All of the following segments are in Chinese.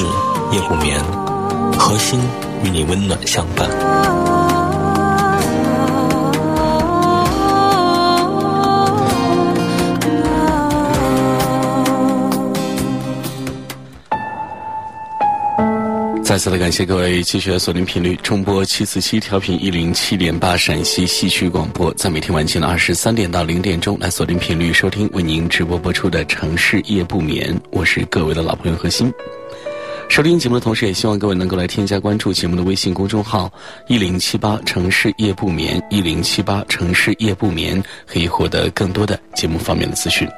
夜不眠，核心与你温暖相伴。再次的感谢各位继续锁定频率，中波七四七调频一零七点八陕西戏曲广播，在每天晚间的二十三点到零点钟来锁定频率收听为您直播播出的城市夜不眠，我是各位的老朋友何鑫。收听节目的同时，也希望各位能够来添加关注节目的微信公众号“一零七八城市夜不眠”，一零七八城市夜不眠，可以获得更多的节目方面的资讯。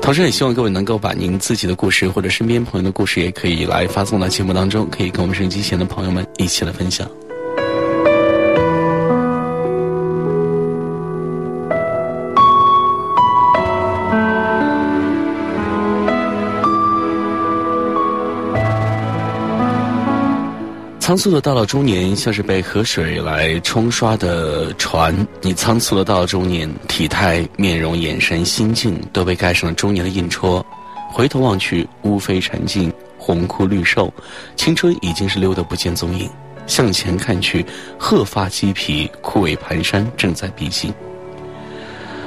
同时，也希望各位能够把您自己的故事或者身边朋友的故事，也可以来发送到节目当中，可以跟我们收音机前的朋友们一起来分享。仓促的到了中年，像是被河水来冲刷的船。你仓促的到了中年，体态、面容、眼神、心境都被盖上了中年的印戳。回头望去，乌飞禅尽，红枯绿瘦，青春已经是溜得不见踪影。向前看去，鹤发鸡皮，枯萎蹒跚，正在逼近。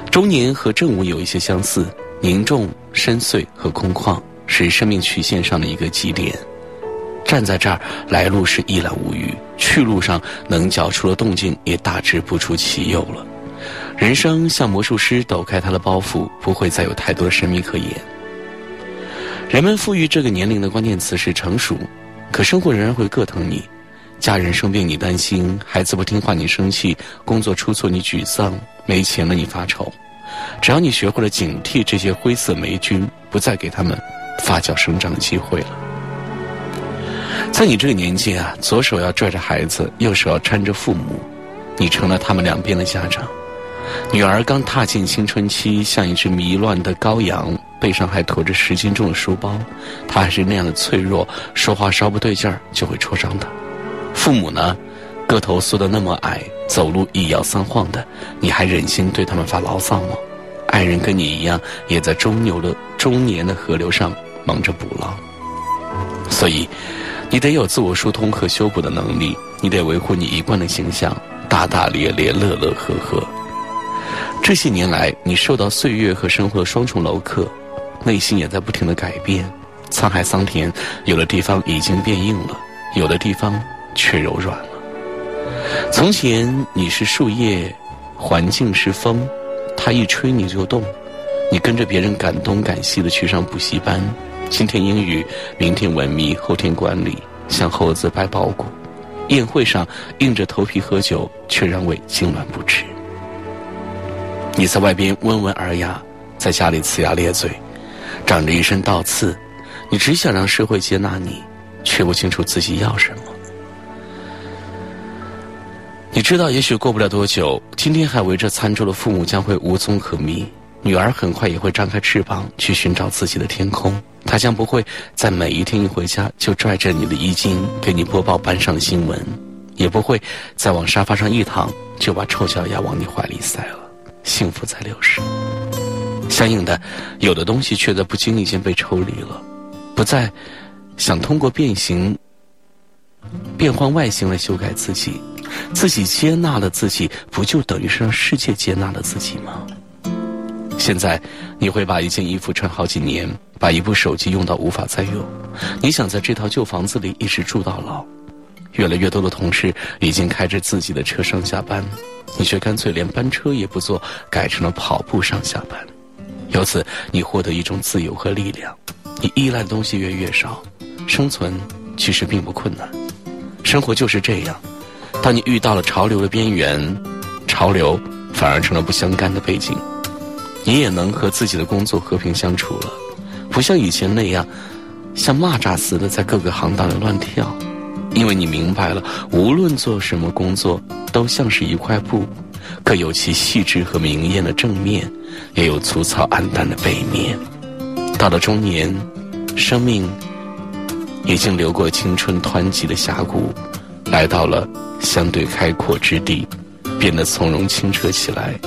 中年和正午有一些相似，凝重、深邃和空旷，是生命曲线上的一个极点。站在这儿，来路是一览无余；去路上能搅出的动静也大致不出其右了。人生像魔术师抖开他的包袱，不会再有太多的神秘可言。人们赋予这个年龄的关键词是成熟，可生活仍然会各疼你。家人生病你担心，孩子不听话你生气，工作出错你沮丧，没钱了你发愁。只要你学会了警惕这些灰色霉菌，不再给他们发酵生长的机会了。在你这个年纪啊，左手要拽着孩子，右手要搀着父母，你成了他们两边的家长。女儿刚踏进青春期，像一只迷乱的羔羊，背上还驮着十斤重的书包，她还是那样的脆弱，说话稍不对劲儿就会戳伤她。父母呢，个头缩得那么矮，走路一摇三晃的，你还忍心对他们发牢骚吗？爱人跟你一样，也在中牛的中年的河流上忙着捕捞，所以。你得有自我疏通和修补的能力，你得维护你一贯的形象，大大咧咧、乐乐呵呵。这些年来，你受到岁月和生活的双重镂刻，内心也在不停的改变。沧海桑田，有的地方已经变硬了，有的地方却柔软了。从前你是树叶，环境是风，它一吹你就动，你跟着别人赶东赶西的去上补习班。今天英语，明天文秘，后天管理，向猴子掰包谷。宴会上硬着头皮喝酒，却让胃痉挛不止。你在外边温文尔雅，在家里呲牙咧嘴，长着一身倒刺。你只想让社会接纳你，却不清楚自己要什么。你知道，也许过不了多久，今天还围着餐桌的父母将会无踪可觅。女儿很快也会张开翅膀去寻找自己的天空，她将不会在每一天一回家就拽着你的衣襟给你播报班上的新闻，也不会再往沙发上一躺就把臭脚丫往你怀里塞了。幸福在流逝，相应的，有的东西却在不经意间被抽离了，不再想通过变形、变换外形来修改自己，自己接纳了自己，不就等于是让世界接纳了自己吗？现在，你会把一件衣服穿好几年，把一部手机用到无法再用。你想在这套旧房子里一直住到老。越来越多的同事已经开着自己的车上下班，你却干脆连班车也不坐，改成了跑步上下班。由此，你获得一种自由和力量。你依赖的东西越来越少，生存其实并不困难。生活就是这样，当你遇到了潮流的边缘，潮流反而成了不相干的背景。你也能和自己的工作和平相处了，不像以前那样像蚂蚱似的在各个行当里乱跳，因为你明白了，无论做什么工作，都像是一块布，可有其细致和明艳的正面，也有粗糙暗淡的背面。到了中年，生命已经流过青春湍急的峡谷，来到了相对开阔之地，变得从容清澈起来。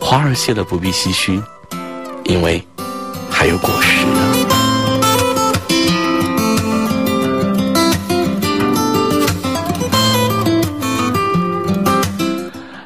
花儿谢了不必唏嘘，因为还有果实呢。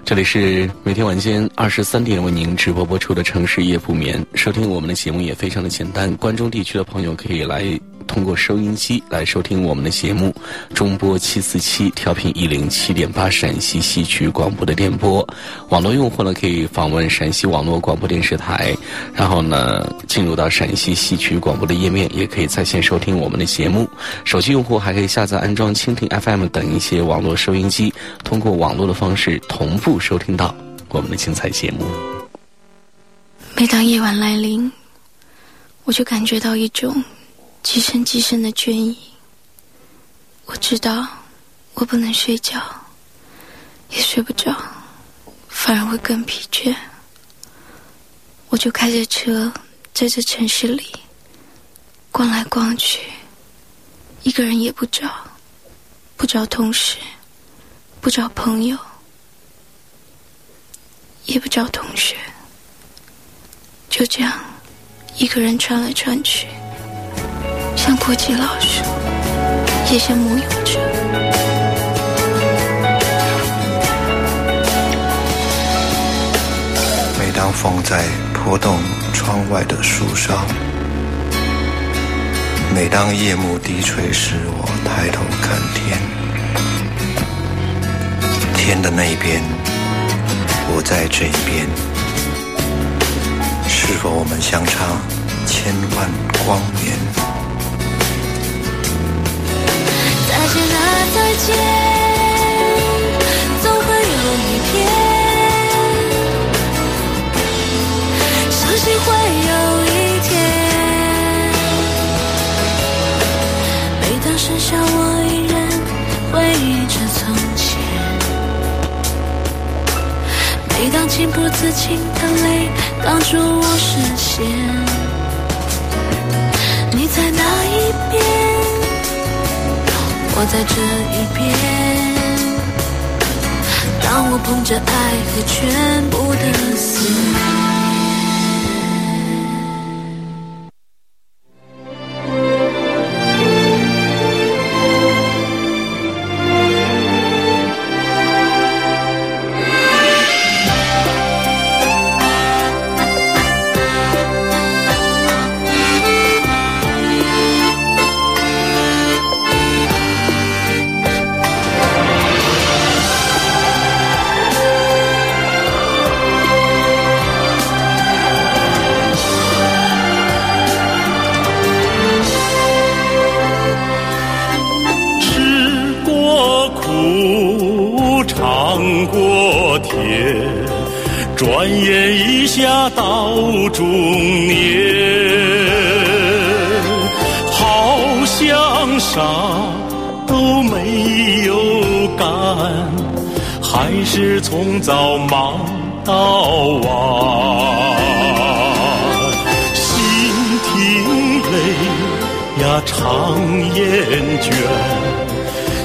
这里是每天晚间二十三点为您直播播出的城市夜不眠。收听我们的节目也非常的简单，关中地区的朋友可以来。通过收音机来收听我们的节目，中波七四七调频一零七点八陕西戏曲广播的电波。网络用户呢可以访问陕西网络广播电视台，然后呢进入到陕西戏曲广播的页面，也可以在线收听我们的节目。手机用户还可以下载安装蜻蜓 FM 等一些网络收音机，通过网络的方式同步收听到我们的精彩节目。每当夜晚来临，我就感觉到一种。几声几声的倦意，我知道我不能睡觉，也睡不着，反而会更疲倦。我就开着车在这城市里逛来逛去，一个人也不找，不找同事，不找朋友，也不找同学，就这样一个人穿来穿去。像过街老鼠，也像牧羊者。每当风在拨动窗外的树梢，每当夜幕低垂时，我抬头看天，天的那边，我在这一边，是否我们相差千万光年？再见，总会有一天，相信会有一天，每当剩下我一人回忆着从前，每当情不自禁的泪挡住我视线，你在哪一边？我在这一边，当我捧着爱和全部的思念。到中年好像啥都没有干还是从早忙到晚心挺累呀常厌倦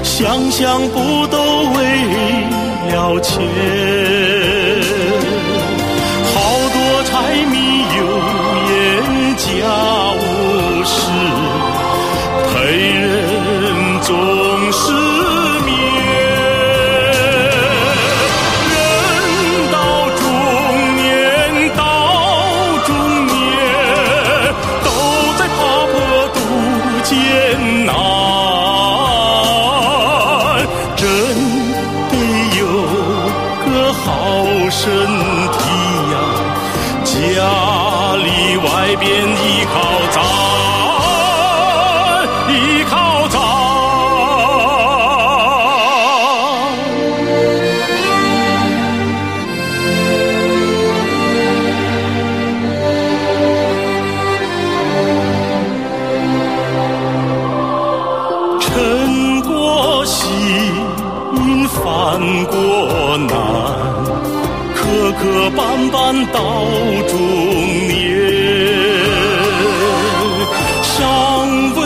想想不都为了钱。家无事，陪人坐。磕绊绊到中年。上为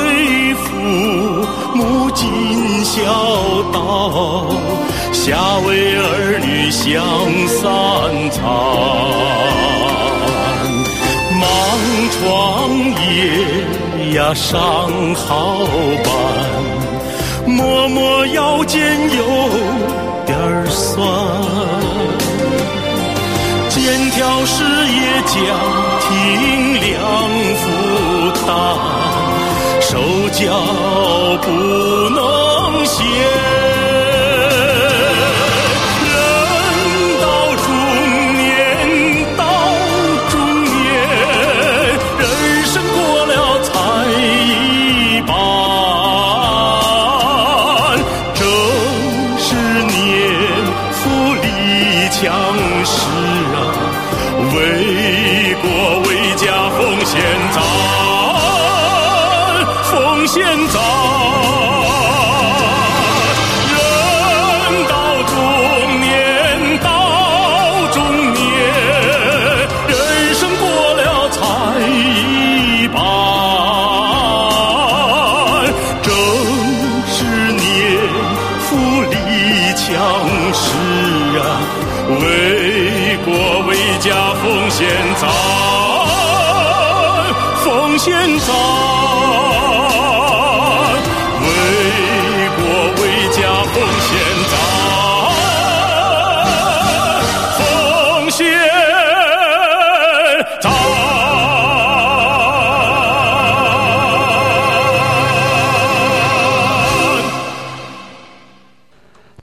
父母尽孝道，下为儿女享三餐。忙创业呀，上好班，默默腰间有点酸。肩挑事业家庭两负担。手脚不能闲，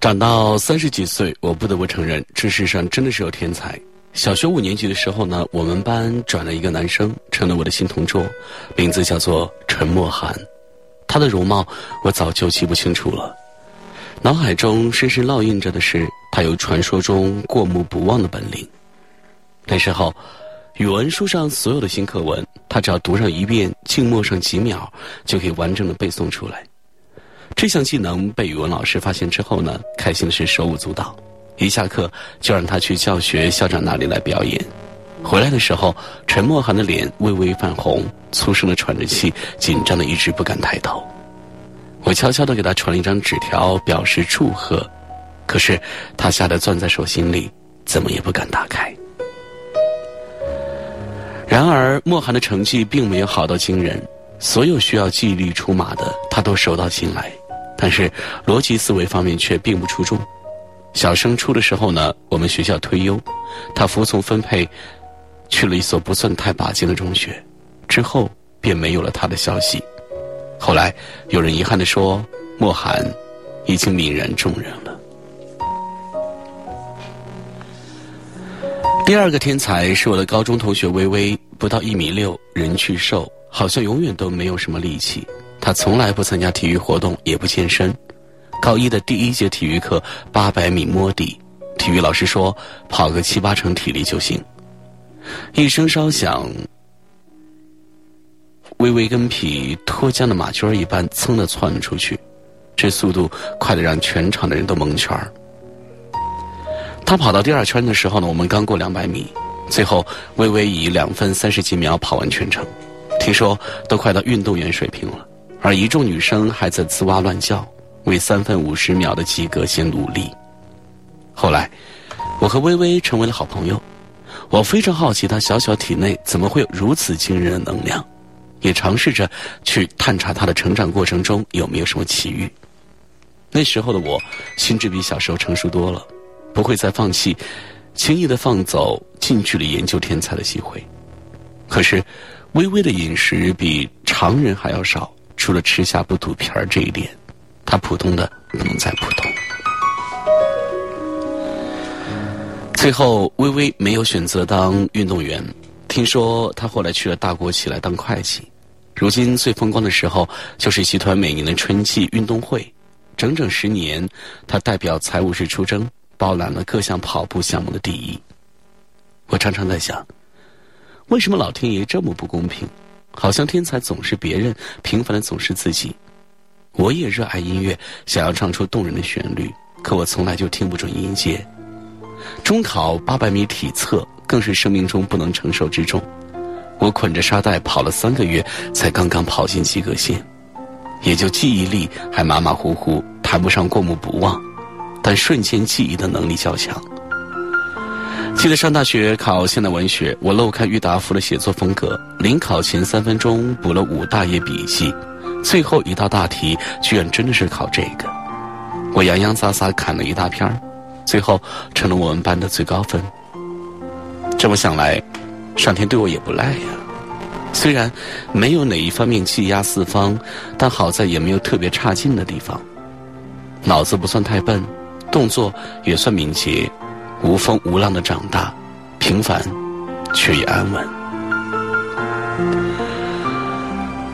长到三十几岁，我不得不承认，这世上真的是有天才。小学五年级的时候呢，我们班转了一个男生，成了我的新同桌，名字叫做陈默涵。他的容貌我早就记不清楚了，脑海中深深烙印着的是他有传说中过目不忘的本领。那时候，语文书上所有的新课文，他只要读上一遍，静默上几秒，就可以完整的背诵出来。这项技能被语文老师发现之后呢，开心的是手舞足蹈，一下课就让他去教学校长那里来表演。回来的时候，陈默涵的脸微微泛红，粗声的喘着气，紧张的一直不敢抬头。我悄悄的给他传了一张纸条，表示祝贺，可是他吓得攥在手心里，怎么也不敢打开。然而，莫涵的成绩并没有好到惊人，所有需要记忆力出马的，他都手到擒来。但是逻辑思维方面却并不出众。小升初的时候呢，我们学校推优，他服从分配，去了一所不算太拔尖的中学，之后便没有了他的消息。后来有人遗憾地说，莫寒已经泯然众人了。第二个天才是我的高中同学微微，不到一米六，人去瘦，好像永远都没有什么力气。他从来不参加体育活动，也不健身。高一的第一节体育课，八百米摸底，体育老师说跑个七八成体力就行。一声哨响，微微跟匹脱缰的马驹一般，噌的窜了出去，这速度快得让全场的人都蒙圈儿。他跑到第二圈的时候呢，我们刚过两百米，最后微微以两分三十几秒跑完全程，听说都快到运动员水平了。而一众女生还在吱哇乱叫，为三分五十秒的及格先努力。后来，我和微微成为了好朋友。我非常好奇她小小体内怎么会有如此惊人的能量，也尝试着去探查她的成长过程中有没有什么奇遇。那时候的我，心智比小时候成熟多了，不会再放弃，轻易的放走近距离研究天才的机会。可是，微微的饮食比常人还要少。除了吃下不吐皮儿这一点，他普通的不能再普通。最后，微微没有选择当运动员。听说他后来去了大国企来当会计。如今最风光的时候，就是集团每年的春季运动会，整整十年，他代表财务室出征，包揽了各项跑步项目的第一。我常常在想，为什么老天爷这么不公平？好像天才总是别人，平凡的总是自己。我也热爱音乐，想要唱出动人的旋律，可我从来就听不准音阶。中考八百米体测更是生命中不能承受之重。我捆着沙袋跑了三个月，才刚刚跑进及格线，也就记忆力还马马虎虎，谈不上过目不忘，但瞬间记忆的能力较强。记得上大学考现代文学，我漏看郁达夫的写作风格，临考前三分钟补了五大页笔记，最后一道大题居然真的是考这个，我洋洋洒洒砍了一大片儿，最后成了我们班的最高分。这么想来。上天对我也不赖呀，虽然没有哪一方面气压四方，但好在也没有特别差劲的地方。脑子不算太笨，动作也算敏捷，无风无浪的长大，平凡却也安稳。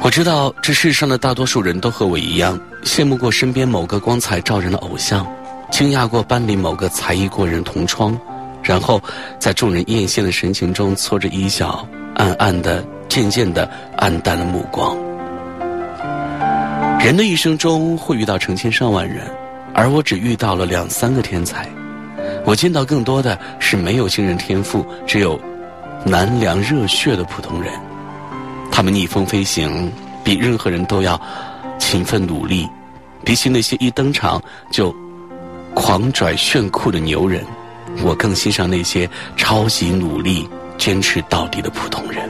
我知道这世上的大多数人都和我一样，羡慕过身边某个光彩照人的偶像，惊讶过班里某个才艺过人同窗。然后，在众人艳羡的神情中，搓着衣角，暗暗的、渐渐的暗淡了目光。人的一生中会遇到成千上万人，而我只遇到了两三个天才。我见到更多的是没有惊人天赋、只有难凉热血的普通人。他们逆风飞行，比任何人都要勤奋努力，比起那些一登场就狂拽炫酷的牛人。我更欣赏那些超级努力、坚持到底的普通人。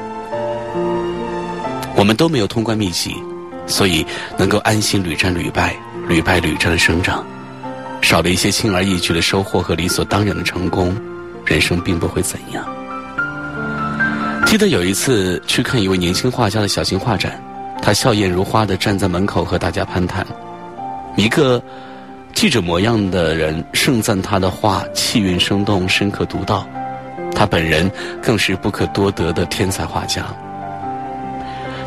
我们都没有通关秘籍，所以能够安心屡战屡败、屡败屡战的生长，少了一些轻而易举的收获和理所当然的成功，人生并不会怎样。记得有一次去看一位年轻画家的小型画展，他笑靥如花的站在门口和大家攀谈，一个。记者模样的人盛赞他的画气韵生动、深刻独到，他本人更是不可多得的天才画家。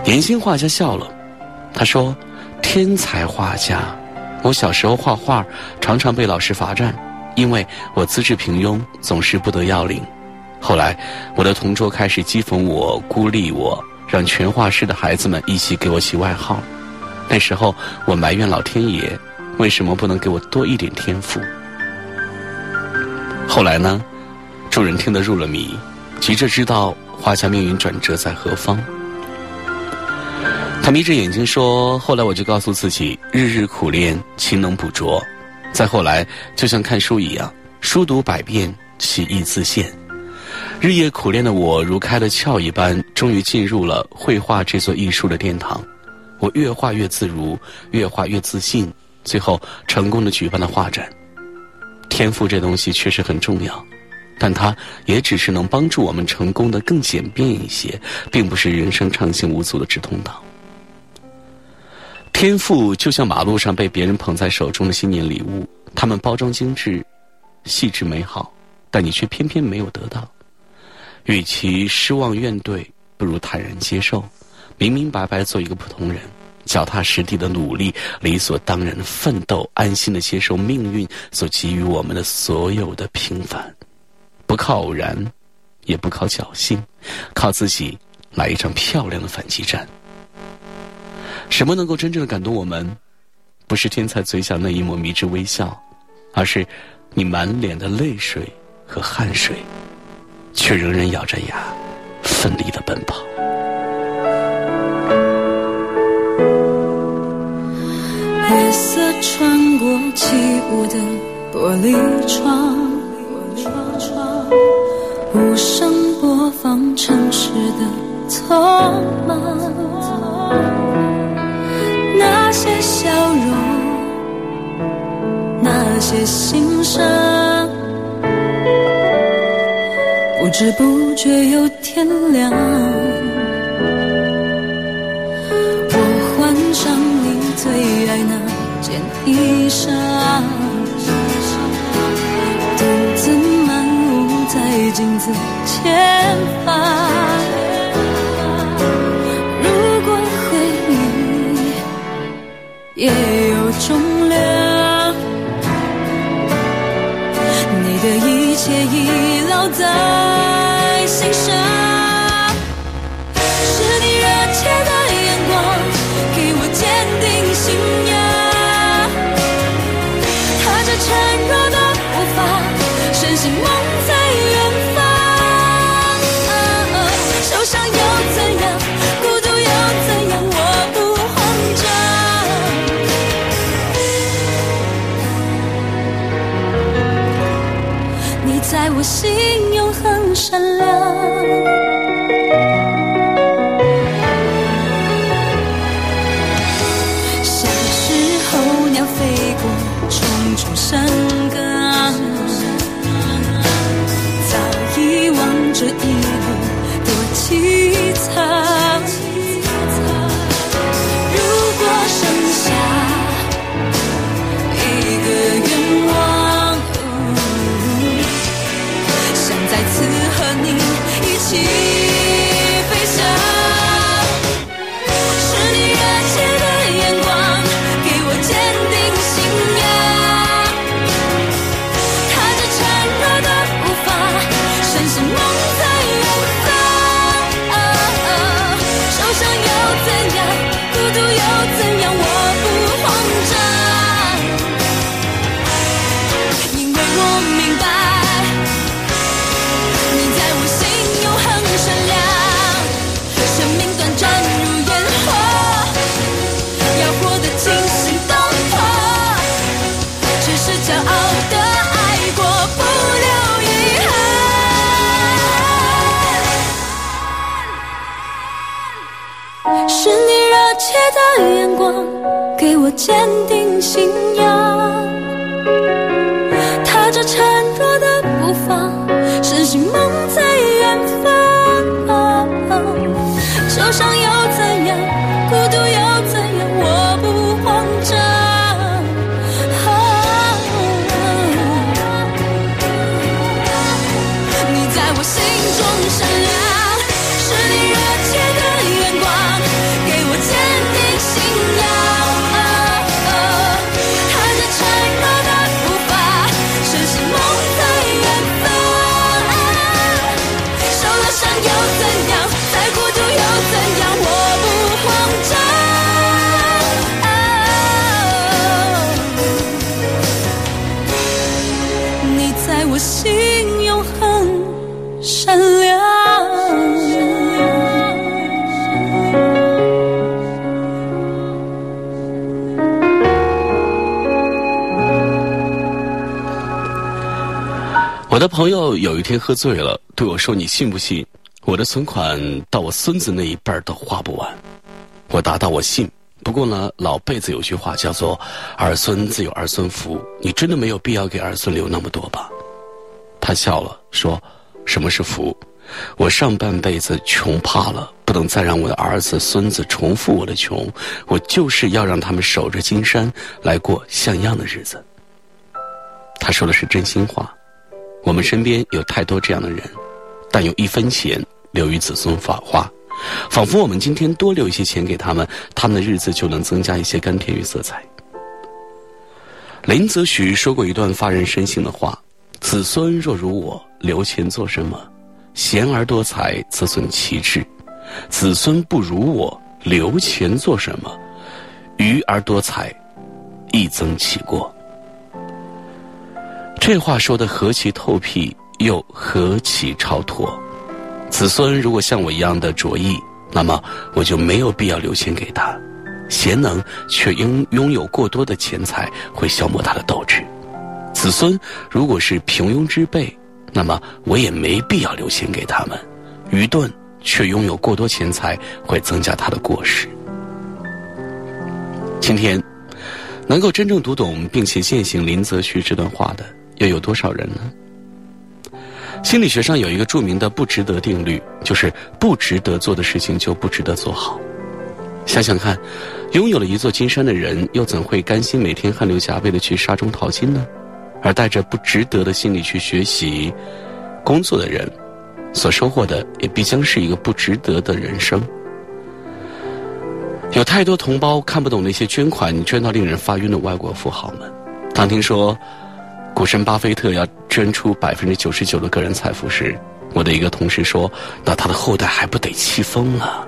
年轻画家笑了，他说：“天才画家，我小时候画画常常被老师罚站，因为我资质平庸，总是不得要领。后来我的同桌开始讥讽我、孤立我，让全画室的孩子们一起给我起外号。那时候我埋怨老天爷。”为什么不能给我多一点天赋？后来呢？众人听得入了迷，急着知道画家命运转折在何方。他眯着眼睛说：“后来我就告诉自己，日日苦练，勤能补拙。再后来，就像看书一样，书读百遍，其义自现。日夜苦练的我，如开了窍一般，终于进入了绘画这座艺术的殿堂。我越画越自如，越画越自信。”最后成功的举办了画展。天赋这东西确实很重要，但它也只是能帮助我们成功的更简便一些，并不是人生畅行无阻的直通道。天赋就像马路上被别人捧在手中的新年礼物，它们包装精致、细致美好，但你却偏偏没有得到。与其失望怨怼，不如坦然接受，明明白白做一个普通人。脚踏实地的努力，理所当然的奋斗，安心的接受命运所给予我们的所有的平凡，不靠偶然，也不靠侥幸，靠自己来一场漂亮的反击战。什么能够真正的感动我们？不是天才嘴角那一抹迷之微笑，而是你满脸的泪水和汗水，却仍然咬着牙，奋力的奔跑。月色穿过起雾的玻璃窗，无声播放城市的匆忙。那些笑容，那些心伤，不知不觉又天亮。我换上你最爱那。件衣裳，独自漫舞在镜子前方。也有重量，你的一切已烙在眼光，给我坚定信在我心永恒闪亮。我的朋友有一天喝醉了，对我说：“你信不信？我的存款到我孙子那一辈儿都花不完。”我答道：“我信。不过呢，老辈子有句话叫做‘儿孙自有儿孙福’，你真的没有必要给儿孙留那么多吧？”他笑了，说：“什么是福？我上半辈子穷怕了，不能再让我的儿子、孙子重复我的穷。我就是要让他们守着金山来过像样的日子。”他说的是真心话。我们身边有太多这样的人，但用一分钱留于子孙法花，仿佛我们今天多留一些钱给他们，他们的日子就能增加一些甘甜与色彩。林则徐说过一段发人深省的话：“子孙若如我，留钱做什么？贤而多财，则损其志；子孙不如我，留钱做什么？愚而多财，亦增其过。”这话说的何其透辟，又何其超脱。子孙如果像我一样的着意，那么我就没有必要留钱给他。贤能却拥拥有过多的钱财，会消磨他的斗志。子孙如果是平庸之辈，那么我也没必要留钱给他们。愚钝却拥有过多钱财，会增加他的过失。今天，能够真正读懂并且践行林则徐这段话的。又有多少人呢？心理学上有一个著名的不值得定律，就是不值得做的事情就不值得做好。想想看，拥有了一座金山的人，又怎会甘心每天汗流浃背的去沙中淘金呢？而带着不值得的心理去学习、工作的人，所收获的也必将是一个不值得的人生。有太多同胞看不懂那些捐款捐到令人发晕的外国富豪们，当听说。股神巴菲特要捐出百分之九十九的个人财富时，我的一个同事说：“那他的后代还不得气疯了？”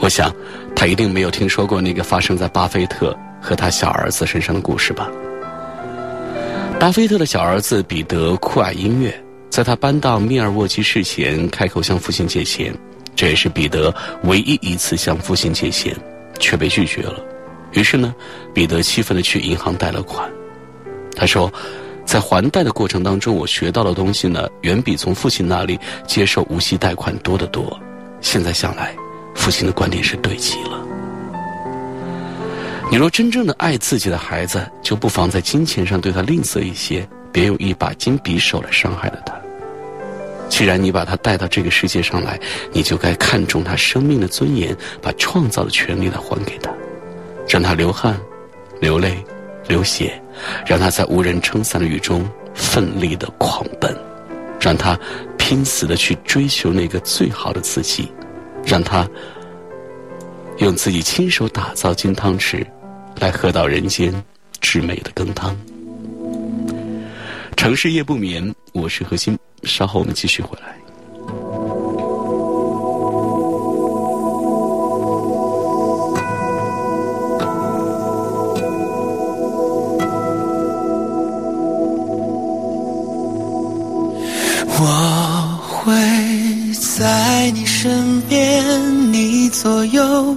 我想，他一定没有听说过那个发生在巴菲特和他小儿子身上的故事吧。巴菲特的小儿子彼得酷爱音乐，在他搬到密尔沃基市前开口向父亲借钱，这也是彼得唯一一次向父亲借钱，却被拒绝了。于是呢，彼得气愤地去银行贷了款。他说：“在还贷的过程当中，我学到的东西呢，远比从父亲那里接受无息贷款多得多。现在想来，父亲的观点是对极了。你若真正的爱自己的孩子，就不妨在金钱上对他吝啬一些，别用一把金匕首来伤害了他。既然你把他带到这个世界上来，你就该看重他生命的尊严，把创造的权利来还给他，让他流汗、流泪、流血，让他在无人撑伞的雨中奋力的狂奔，让他拼死的去追求那个最好的自己，让他用自己亲手打造金汤匙。来喝到人间至美的羹汤。城市夜不眠，我是何欣。稍后我们继续回来。我会在你身边，你左右。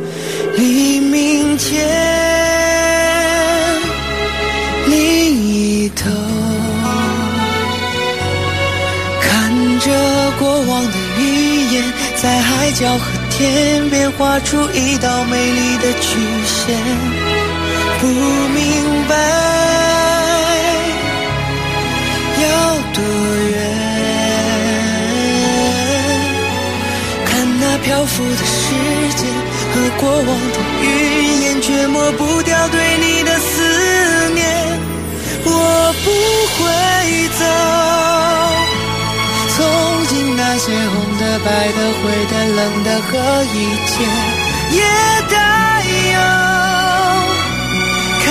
黎明前，另一头，看着过往的云烟，在海角和天边画出一道美丽的曲线。不明白要多远，看那漂浮的时间。过往的云烟，却抹不掉对你的思念。我不会走，从今那些红的、白的、灰的、冷的和一切也带有，看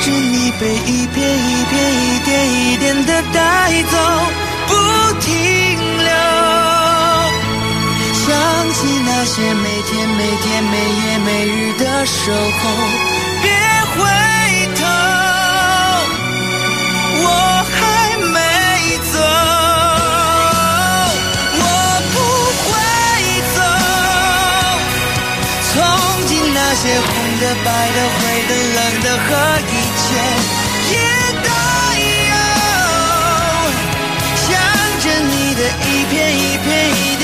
着你被一片一片、一点一点的带走，不停那些每天每天每夜每日的守候，别回头，我还没走，我不会走。从今那些红的、白的、灰的、冷的和一切也都有，想着你的一片一片、一点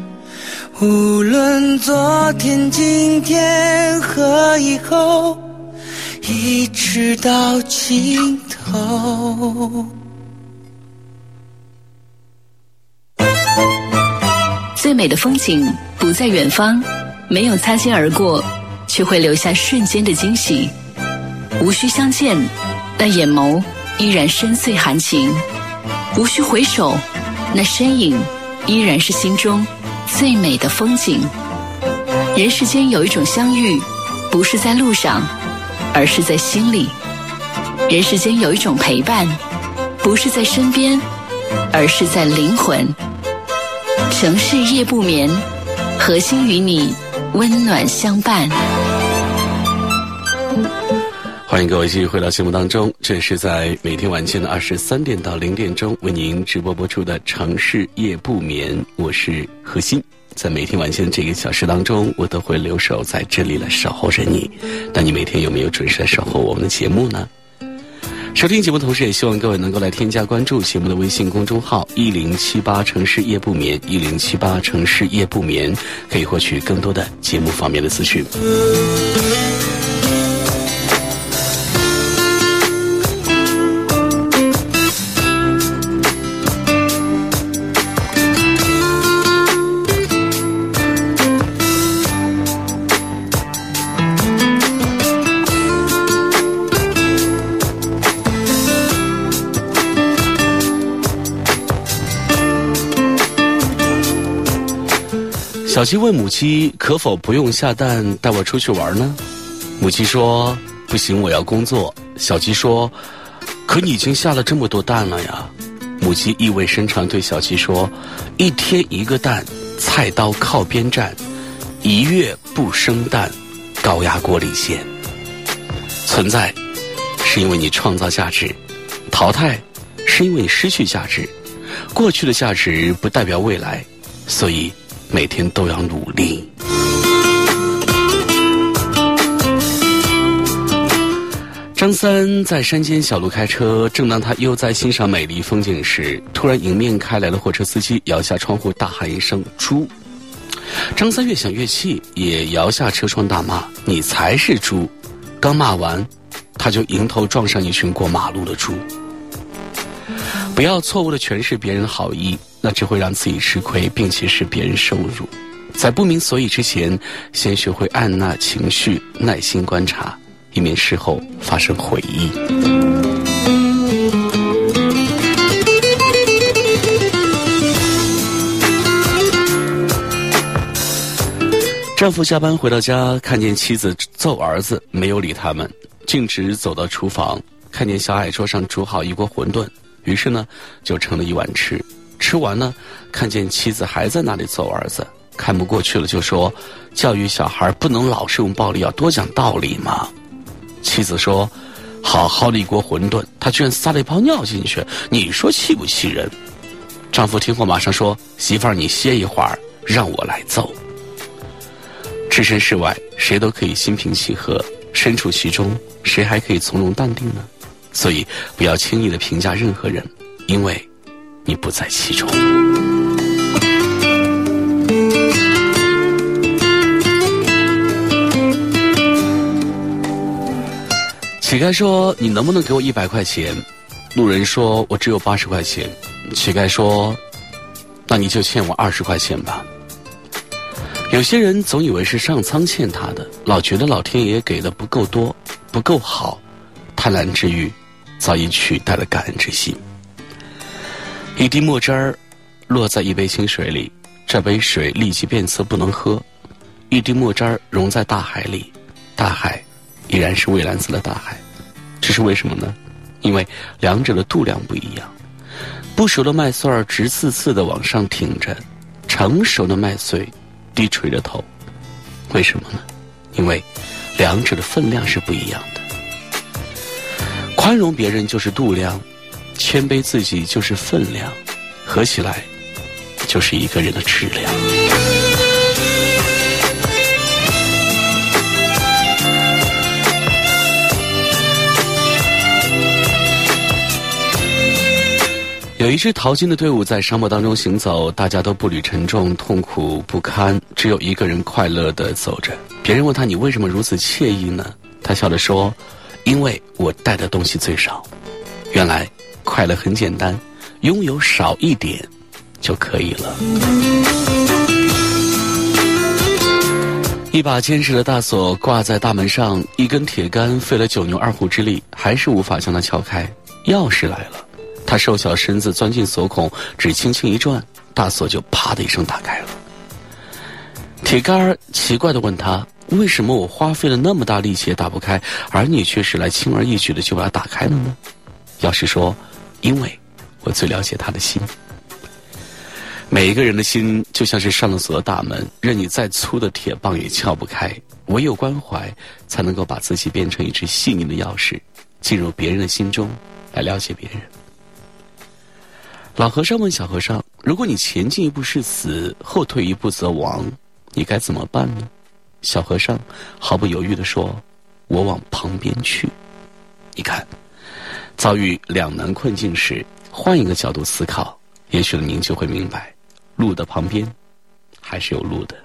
昨天、今天和以后，一直到尽头。最美的风景不在远方，没有擦肩而过，却会留下瞬间的惊喜。无需相见，但眼眸依然深邃含情；无需回首。那身影依然是心中最美的风景。人世间有一种相遇，不是在路上，而是在心里；人世间有一种陪伴，不是在身边，而是在灵魂。城市夜不眠，核心与你温暖相伴。欢迎各位继续回到节目当中，这是在每天晚间的二十三点到零点钟为您直播播出的《城市夜不眠》，我是何欣。在每天晚间这个小时当中，我都会留守在这里来守候着你。那你每天有没有准时来守候我们的节目呢？收听节目同时，也希望各位能够来添加关注节目的微信公众号“一零七八城市夜不眠”，一零七八城市夜不眠，可以获取更多的节目方面的资讯。小鸡问母鸡：“可否不用下蛋，带我出去玩呢？”母鸡说：“不行，我要工作。”小鸡说：“可你已经下了这么多蛋了呀。”母鸡意味深长对小鸡说：“一天一个蛋，菜刀靠边站；一月不生蛋，高压锅里现。存在，是因为你创造价值；淘汰，是因为你失去价值。过去的价值不代表未来，所以每天都要努力。”张三在山间小路开车，正当他悠哉欣赏美丽风景时，突然迎面开来的货车司机摇下窗户，大喊一声“猪”。张三越想越气，也摇下车窗大骂：“你才是猪！”刚骂完，他就迎头撞上一群过马路的猪。不要错误的诠释别人的好意，那只会让自己吃亏，并且使别人受辱。在不明所以之前，先学会按捺情绪，耐心观察。以免事后发生悔意。丈夫下班回到家，看见妻子揍儿子，没有理他们，径直走到厨房，看见小矮桌上煮好一锅馄饨，于是呢，就盛了一碗吃。吃完呢，看见妻子还在那里揍儿子，看不过去了，就说：“教育小孩不能老是用暴力，要多讲道理嘛。”妻子说：“好好的一锅馄饨，他居然撒了一泡尿进去，你说气不气人？”丈夫听后马上说：“媳妇儿，你歇一会儿，让我来揍。”置身事外，谁都可以心平气和；身处其中，谁还可以从容淡定呢？所以，不要轻易的评价任何人，因为你不在其中。乞丐说：“你能不能给我一百块钱？”路人说：“我只有八十块钱。”乞丐说：“那你就欠我二十块钱吧。”有些人总以为是上苍欠他的，老觉得老天爷给的不够多、不够好，贪婪之欲早已取代了感恩之心。一滴墨汁儿落在一杯清水里，这杯水立即变色，不能喝；一滴墨汁儿融在大海里，大海。依然是蔚蓝色的大海，这是为什么呢？因为两者的度量不一样。不熟的麦穗儿直刺刺的往上挺着，成熟的麦穗低垂着头。为什么呢？因为两者的分量是不一样的。宽容别人就是度量，谦卑自己就是分量，合起来就是一个人的质量。有一支淘金的队伍在沙漠当中行走，大家都步履沉重、痛苦不堪，只有一个人快乐的走着。别人问他：“你为什么如此惬意呢？”他笑着说：“因为我带的东西最少。”原来快乐很简单，拥有少一点就可以了。一把坚实的大锁挂在大门上，一根铁杆费了九牛二虎之力，还是无法将它撬开。钥匙来了。他瘦小身子钻进锁孔，只轻轻一转，大锁就啪的一声打开了。铁杆儿奇怪的问他：“为什么我花费了那么大力气也打不开，而你却是来轻而易举的就把它打开了呢？”钥匙说：“因为我最了解他的心。每一个人的心就像是上了锁的大门，任你再粗的铁棒也撬不开。唯有关怀，才能够把自己变成一只细腻的钥匙，进入别人的心中，来了解别人。”老和尚问小和尚：“如果你前进一步是死，后退一步则亡，你该怎么办呢？”小和尚毫不犹豫地说：“我往旁边去。”你看，遭遇两难困境时，换一个角度思考，也许您就会明白，路的旁边还是有路的。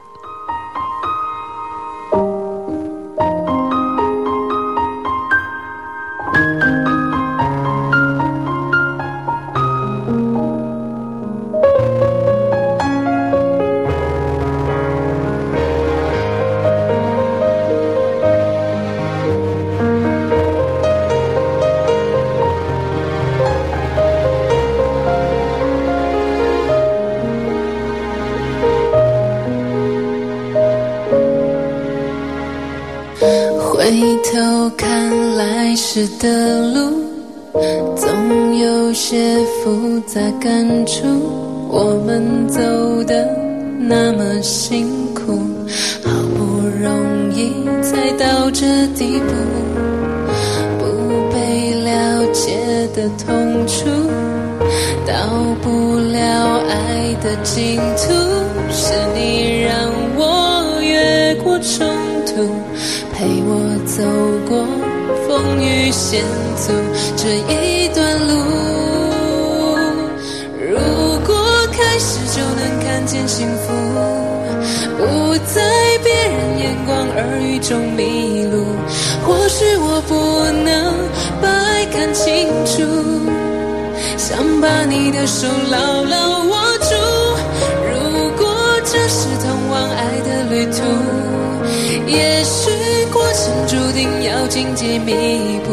在别人眼光耳语中迷路，或许我不能把爱看清楚，想把你的手牢牢握住。如果这是通往爱的旅途，也许。过程注定要荆棘密布，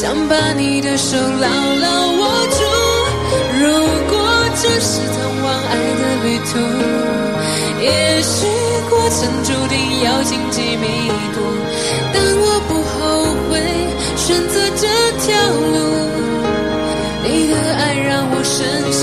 想把你的手牢牢握住。如果这是通往爱的旅途，也许过程注定要荆棘密布，但我不后悔选择这条路。你的爱让我深深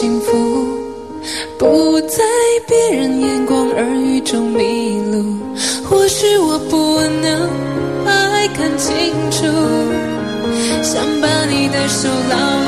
幸福。不在别人眼光耳语中迷路，或许我不能把爱看清楚，想把你的手牢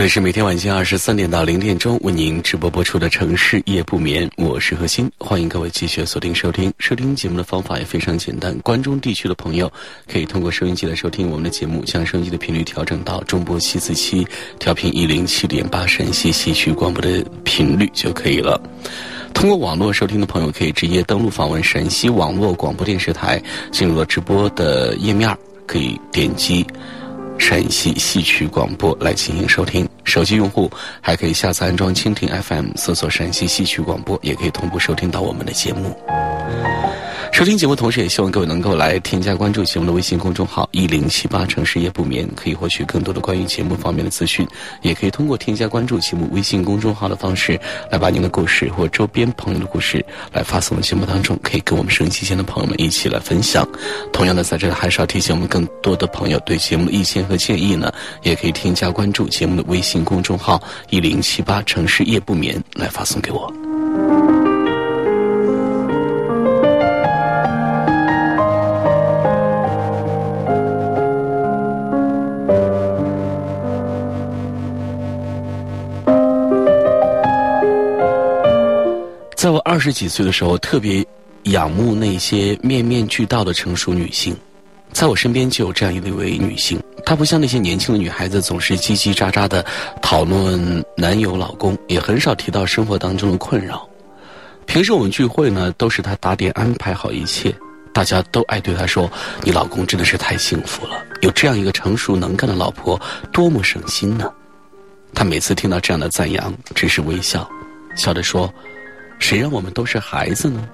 这里是每天晚间二十三点到零点钟为您直播播出的城市夜不眠，我是何鑫，欢迎各位继续锁定收听。收听节目的方法也非常简单，关中地区的朋友可以通过收音机来收听我们的节目，将收音机的频率调整到中波七四七调频一零七点八陕西戏曲广播的频率就可以了。通过网络收听的朋友，可以直接登录访问陕西网络广播电视台，进入了直播的页面，可以点击。陕西戏曲广播来进行收听，手机用户还可以下载安装蜻蜓 FM，搜索陕西戏曲广播，也可以同步收听到我们的节目。收听节目，同时也希望各位能够来添加关注节目的微信公众号“一零七八城市夜不眠”，可以获取更多的关于节目方面的资讯。也可以通过添加关注节目微信公众号的方式，来把您的故事或周边朋友的故事来发送到节目当中，可以跟我们收音机前的朋友们一起来分享。同样的，在这里还是要提醒我们更多的朋友，对节目的意见和建议呢，也可以添加关注节目的微信公众号“一零七八城市夜不眠”来发送给我。十几岁的时候，特别仰慕那些面面俱到的成熟女性。在我身边就有这样一位女性，她不像那些年轻的女孩子，总是叽叽喳喳的讨论男友、老公，也很少提到生活当中的困扰。平时我们聚会呢，都是她打点安排好一切，大家都爱对她说：“你老公真的是太幸福了，有这样一个成熟能干的老婆，多么省心呢。”她每次听到这样的赞扬，只是微笑，笑着说。谁让我们都是孩子呢？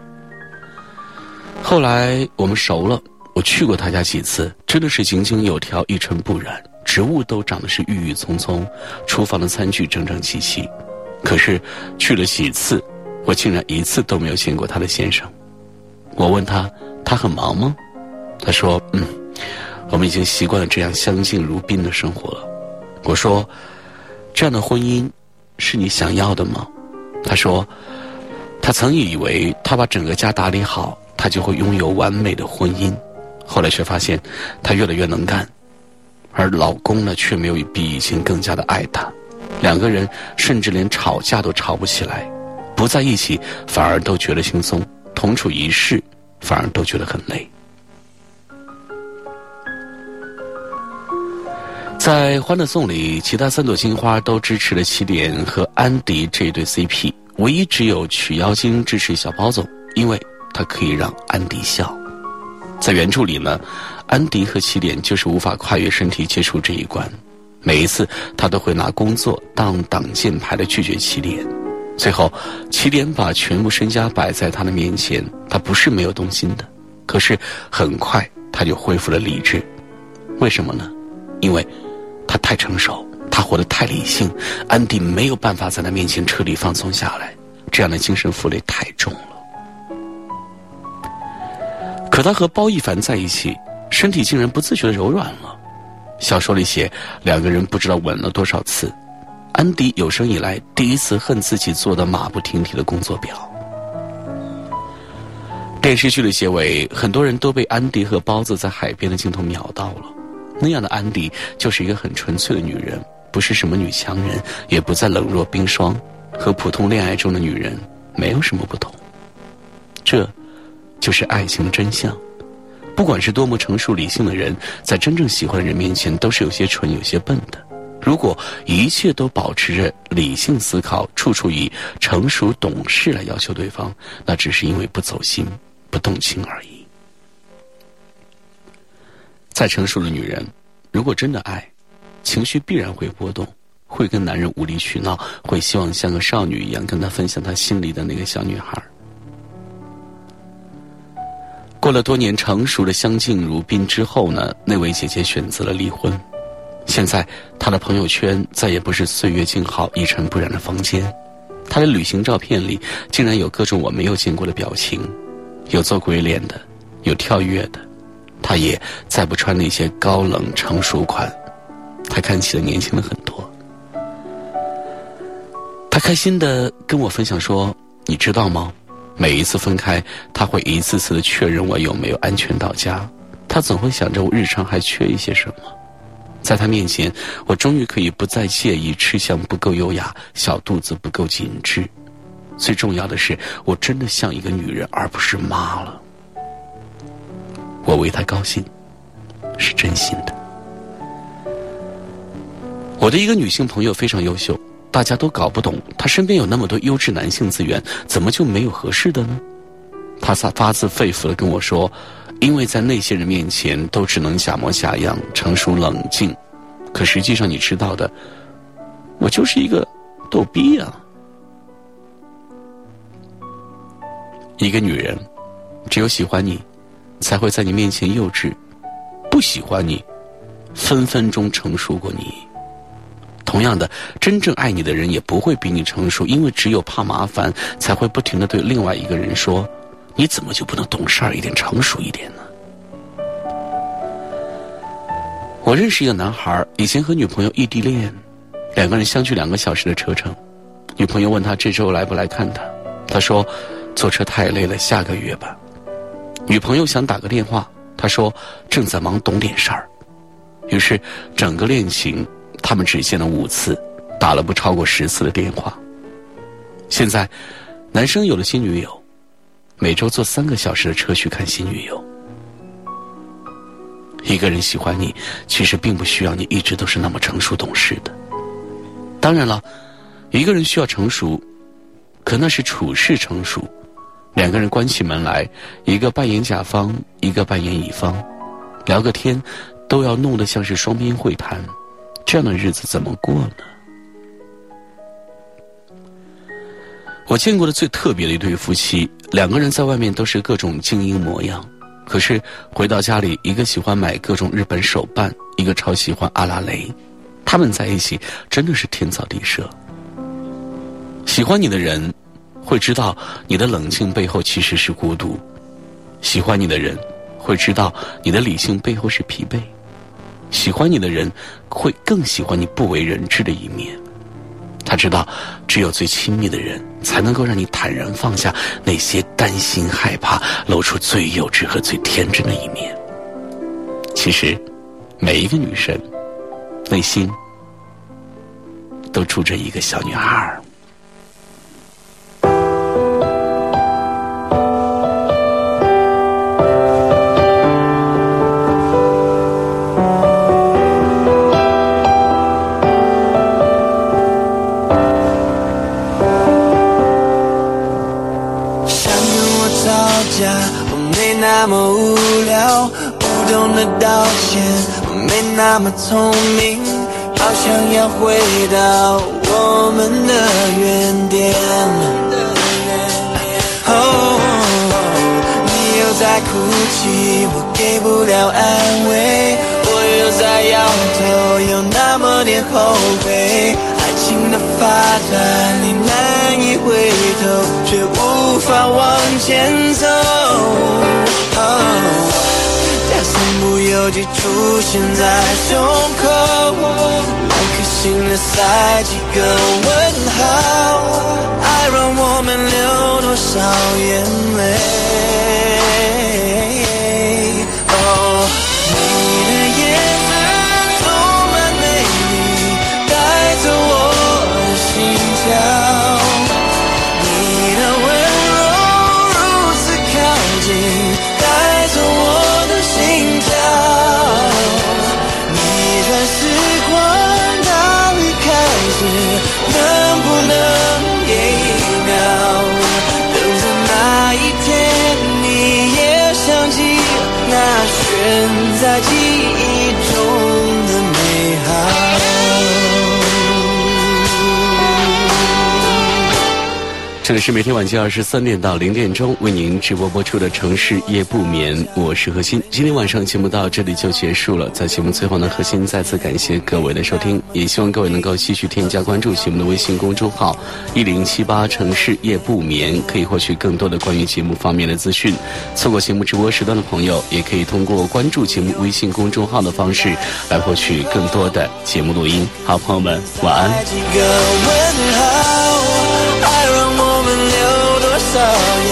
后来我们熟了，我去过他家几次，真的是井井有条、一尘不染，植物都长得是郁郁葱葱，厨房的餐具整整齐齐。可是去了几次，我竟然一次都没有见过他的先生。我问他，他很忙吗？他说：“嗯，我们已经习惯了这样相敬如宾的生活了。”我说：“这样的婚姻是你想要的吗？”他说。他曾以为他把整个家打理好，他就会拥有完美的婚姻。后来却发现，他越来越能干，而老公呢，却没有比以前更加的爱她。两个人甚至连吵架都吵不起来，不在一起反而都觉得轻松，同处一室反而都觉得很累。在《欢乐颂》里，其他三朵金花都支持了起点和安迪这对 CP。唯一只有曲妖精支持小包总，因为他可以让安迪笑。在原著里呢，安迪和起点就是无法跨越身体接触这一关，每一次他都会拿工作当挡箭牌的拒绝起点。最后，起点把全部身家摆在他的面前，他不是没有动心的，可是很快他就恢复了理智。为什么呢？因为，他太成熟。他活得太理性，安迪没有办法在他面前彻底放松下来，这样的精神负累太重了。可他和包奕凡在一起，身体竟然不自觉的柔软了。小说里写，两个人不知道吻了多少次。安迪有生以来第一次恨自己做的马不停蹄的工作表。电视剧的结尾，很多人都被安迪和包子在海边的镜头秒到了。那样的安迪就是一个很纯粹的女人。不是什么女强人，也不再冷若冰霜，和普通恋爱中的女人没有什么不同。这，就是爱情的真相。不管是多么成熟理性的人，在真正喜欢的人面前，都是有些蠢、有些笨的。如果一切都保持着理性思考，处处以成熟懂事来要求对方，那只是因为不走心、不动情而已。再成熟的女人，如果真的爱，情绪必然会波动，会跟男人无理取闹，会希望像个少女一样跟他分享他心里的那个小女孩。过了多年成熟的相敬如宾之后呢，那位姐姐选择了离婚。现在她的朋友圈再也不是岁月静好、一尘不染的房间，她的旅行照片里竟然有各种我没有见过的表情，有做鬼脸的，有跳跃的，她也再不穿那些高冷成熟款。他看起来年轻了很多。他开心的跟我分享说：“你知道吗？每一次分开，他会一次次的确认我有没有安全到家。他总会想着我日常还缺一些什么。在他面前，我终于可以不再介意吃相不够优雅、小肚子不够紧致。最重要的是，我真的像一个女人，而不是妈了。我为他高兴，是真心的。”我的一个女性朋友非常优秀，大家都搞不懂她身边有那么多优质男性资源，怎么就没有合适的呢？她发发自肺腑的跟我说，因为在那些人面前都只能假模假样、成熟冷静，可实际上你知道的，我就是一个逗逼啊。一个女人，只有喜欢你，才会在你面前幼稚；不喜欢你，分分钟成熟过你。同样的，真正爱你的人也不会比你成熟，因为只有怕麻烦，才会不停的对另外一个人说：“你怎么就不能懂事儿一点、成熟一点呢？”我认识一个男孩，以前和女朋友异地恋，两个人相距两个小时的车程。女朋友问他这周来不来看他，他说：“坐车太累了，下个月吧。”女朋友想打个电话，他说：“正在忙，懂点事儿。”于是整个恋情。他们只见了五次，打了不超过十次的电话。现在，男生有了新女友，每周坐三个小时的车去看新女友。一个人喜欢你，其实并不需要你一直都是那么成熟懂事的。当然了，一个人需要成熟，可那是处事成熟。两个人关起门来，一个扮演甲方，一个扮演乙方，聊个天，都要弄得像是双边会谈。这样的日子怎么过呢？我见过的最特别的一对夫妻，两个人在外面都是各种精英模样，可是回到家里，一个喜欢买各种日本手办，一个超喜欢阿拉蕾，他们在一起真的是天造地设。喜欢你的人，会知道你的冷静背后其实是孤独；喜欢你的人，会知道你的理性背后是疲惫。喜欢你的人，会更喜欢你不为人知的一面。他知道，只有最亲密的人，才能够让你坦然放下那些担心害怕，露出最幼稚和最天真的一面。其实，每一个女生，内心都住着一个小女孩。那么无聊，不懂得道歉，没那么聪明，好想要回到我们的原点。哦，你又在哭泣，我给不了安慰，我又在摇头，有那么点后悔。爱情的发展，你难以回头，却无法往前走。手机出现在胸口，两颗心的塞几个问号，爱让我们流多少眼泪？是每天晚间二十三点到零点钟为您直播播出的城市夜不眠，我是何欣。今天晚上节目到这里就结束了，在节目最后呢，何欣再次感谢各位的收听，也希望各位能够继续添加关注节目的微信公众号一零七八城市夜不眠，可以获取更多的关于节目方面的资讯。错过节目直播时段的朋友，也可以通过关注节目微信公众号的方式来获取更多的节目录音。好，朋友们，晚安。少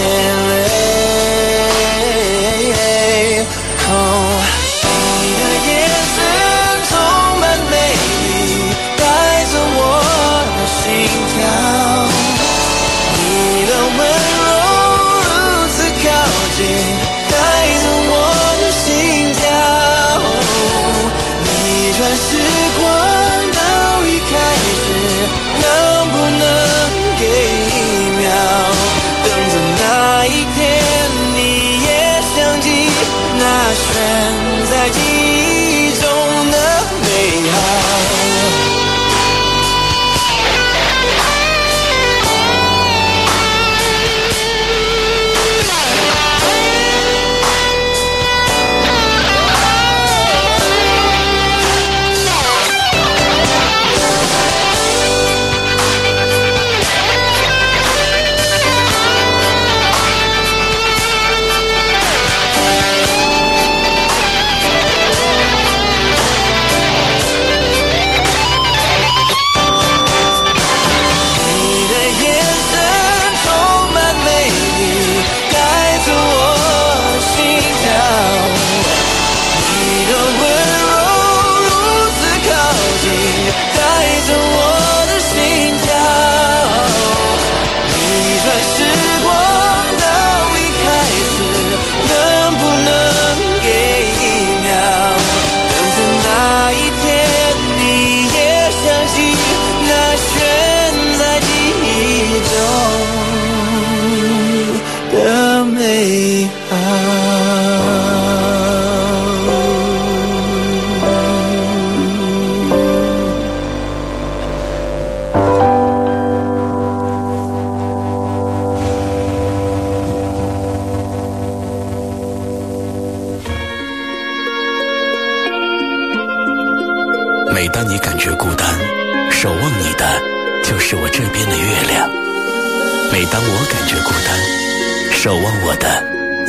每当我感觉孤单，守望我的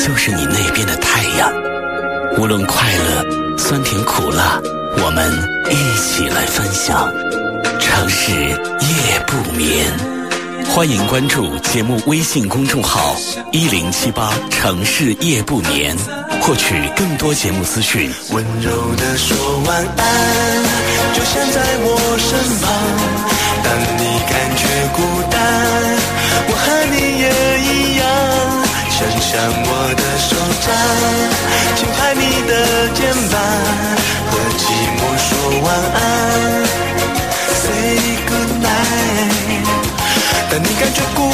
就是你那边的太阳。无论快乐、酸甜苦辣，我们一起来分享。城市夜不眠，欢迎关注节目微信公众号一零七八城市夜不眠，获取更多节目资讯。温柔的说晚安，就像在我身旁。当你手掌，轻拍你的肩膀，和寂寞说晚安，Say good night。当你感觉孤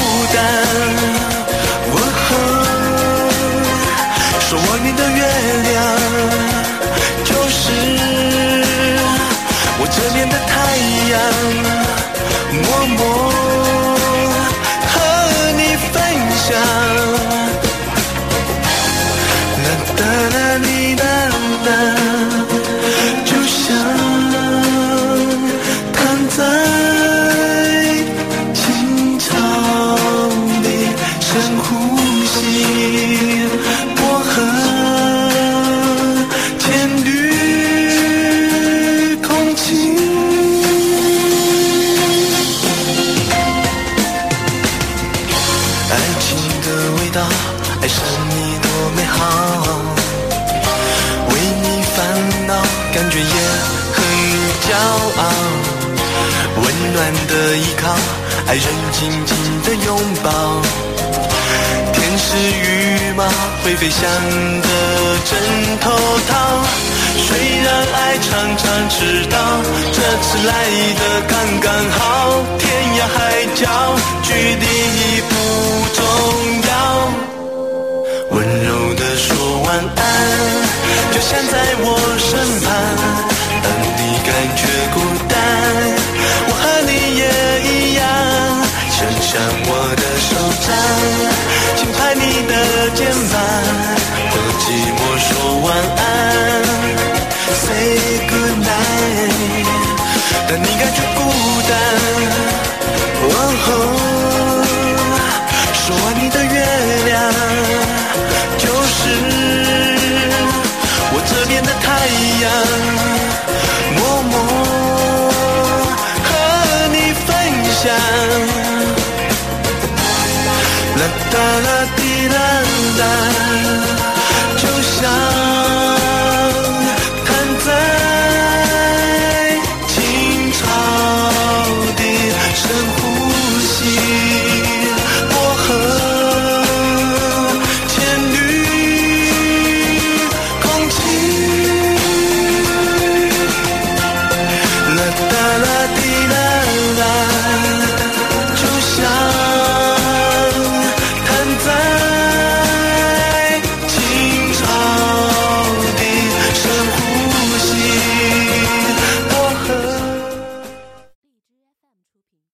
紧紧的拥抱。天使羽毛会飞翔的枕头套。虽然爱常常迟到，这次来的刚刚好。天涯海角，距离已不重要。温柔的说晚安，就像在我身旁。的肩膀，和寂寞说晚安。